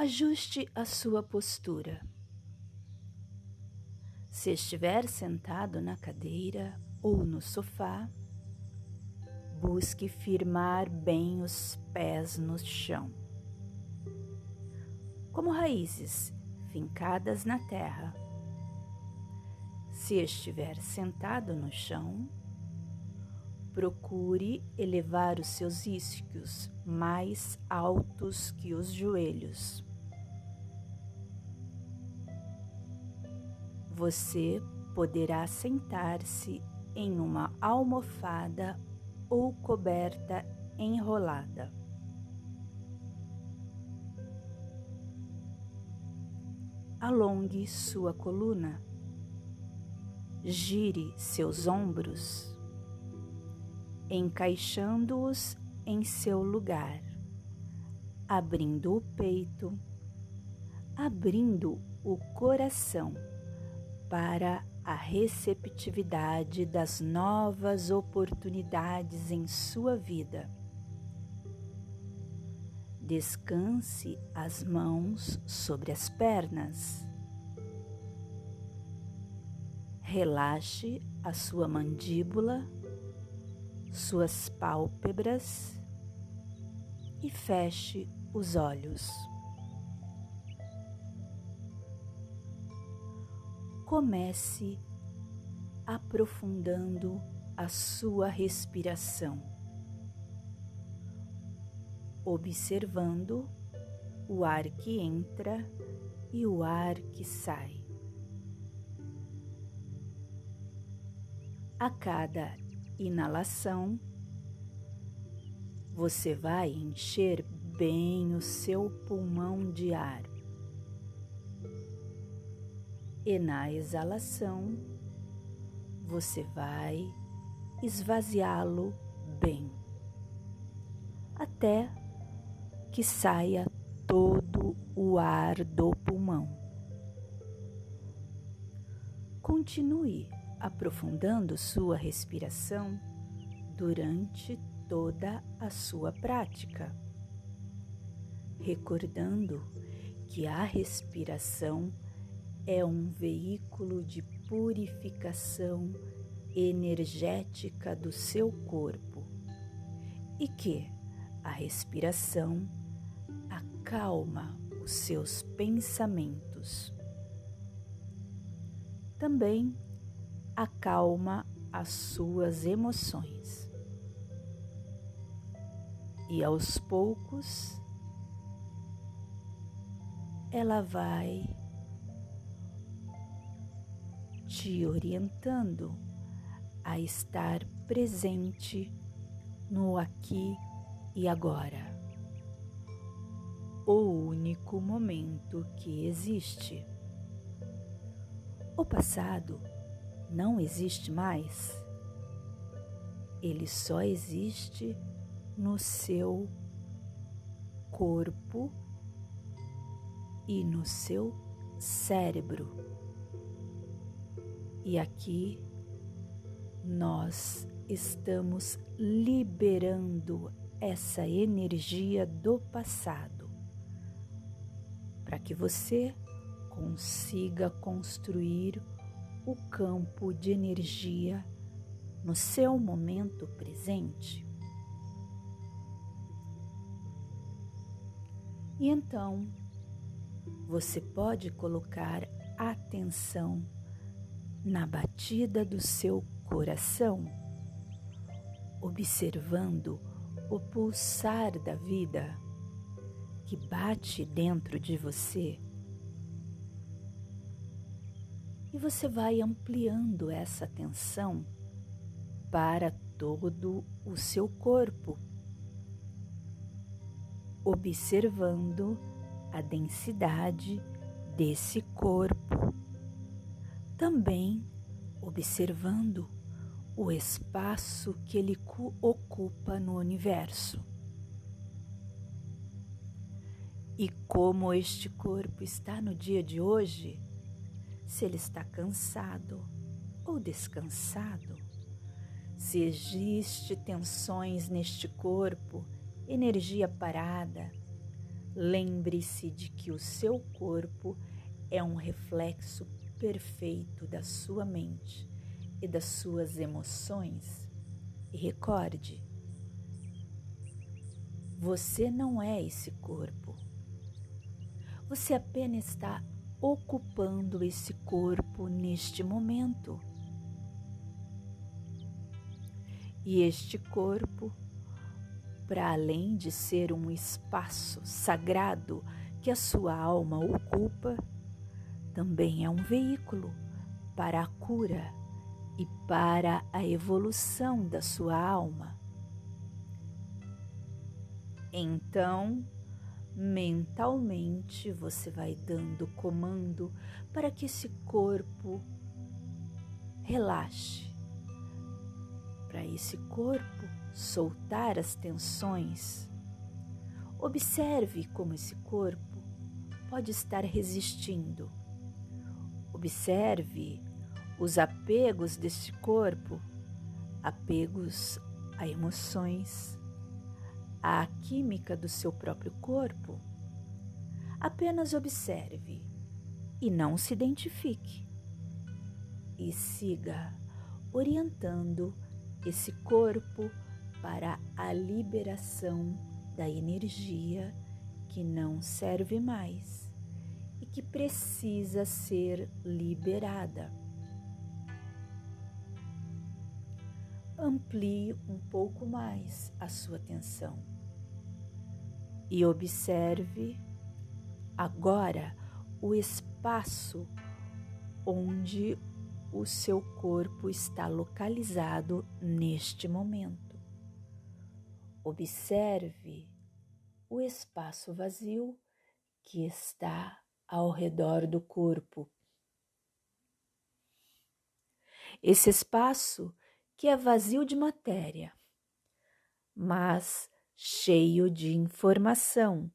Ajuste a sua postura. Se estiver sentado na cadeira ou no sofá, busque firmar bem os pés no chão, como raízes fincadas na terra. Se estiver sentado no chão, procure elevar os seus isquios mais altos que os joelhos. Você poderá sentar-se em uma almofada ou coberta enrolada. Alongue sua coluna, gire seus ombros, encaixando-os em seu lugar, abrindo o peito, abrindo o coração para a receptividade das novas oportunidades em sua vida. Descanse as mãos sobre as pernas. Relaxe a sua mandíbula, suas pálpebras e feche os olhos. Comece aprofundando a sua respiração, observando o ar que entra e o ar que sai. A cada inalação, você vai encher bem o seu pulmão de ar e na exalação você vai esvaziá-lo bem, até que saia todo o ar do pulmão. Continue aprofundando sua respiração durante toda a sua prática, recordando que a respiração é um veículo de purificação energética do seu corpo e que a respiração acalma os seus pensamentos. Também acalma as suas emoções. E aos poucos ela vai te orientando a estar presente no aqui e agora. O único momento que existe. O passado não existe mais. Ele só existe no seu corpo e no seu cérebro. E aqui nós estamos liberando essa energia do passado para que você consiga construir o campo de energia no seu momento presente. E então você pode colocar atenção na batida do seu coração, observando o pulsar da vida que bate dentro de você. E você vai ampliando essa atenção para todo o seu corpo, observando a densidade desse corpo também observando o espaço que ele ocupa no universo. E como este corpo está no dia de hoje, se ele está cansado ou descansado, se existe tensões neste corpo, energia parada, lembre-se de que o seu corpo é um reflexo perfeito da sua mente e das suas emoções. E recorde, você não é esse corpo. Você apenas está ocupando esse corpo neste momento. E este corpo, para além de ser um espaço sagrado que a sua alma ocupa, também é um veículo para a cura e para a evolução da sua alma. Então, mentalmente você vai dando comando para que esse corpo relaxe, para esse corpo soltar as tensões. Observe como esse corpo pode estar resistindo. Observe os apegos deste corpo, apegos a emoções, à química do seu próprio corpo, apenas observe e não se identifique. E siga orientando esse corpo para a liberação da energia que não serve mais que precisa ser liberada. amplie um pouco mais a sua atenção e observe agora o espaço onde o seu corpo está localizado neste momento. Observe o espaço vazio que está ao redor do corpo. Esse espaço que é vazio de matéria, mas cheio de informação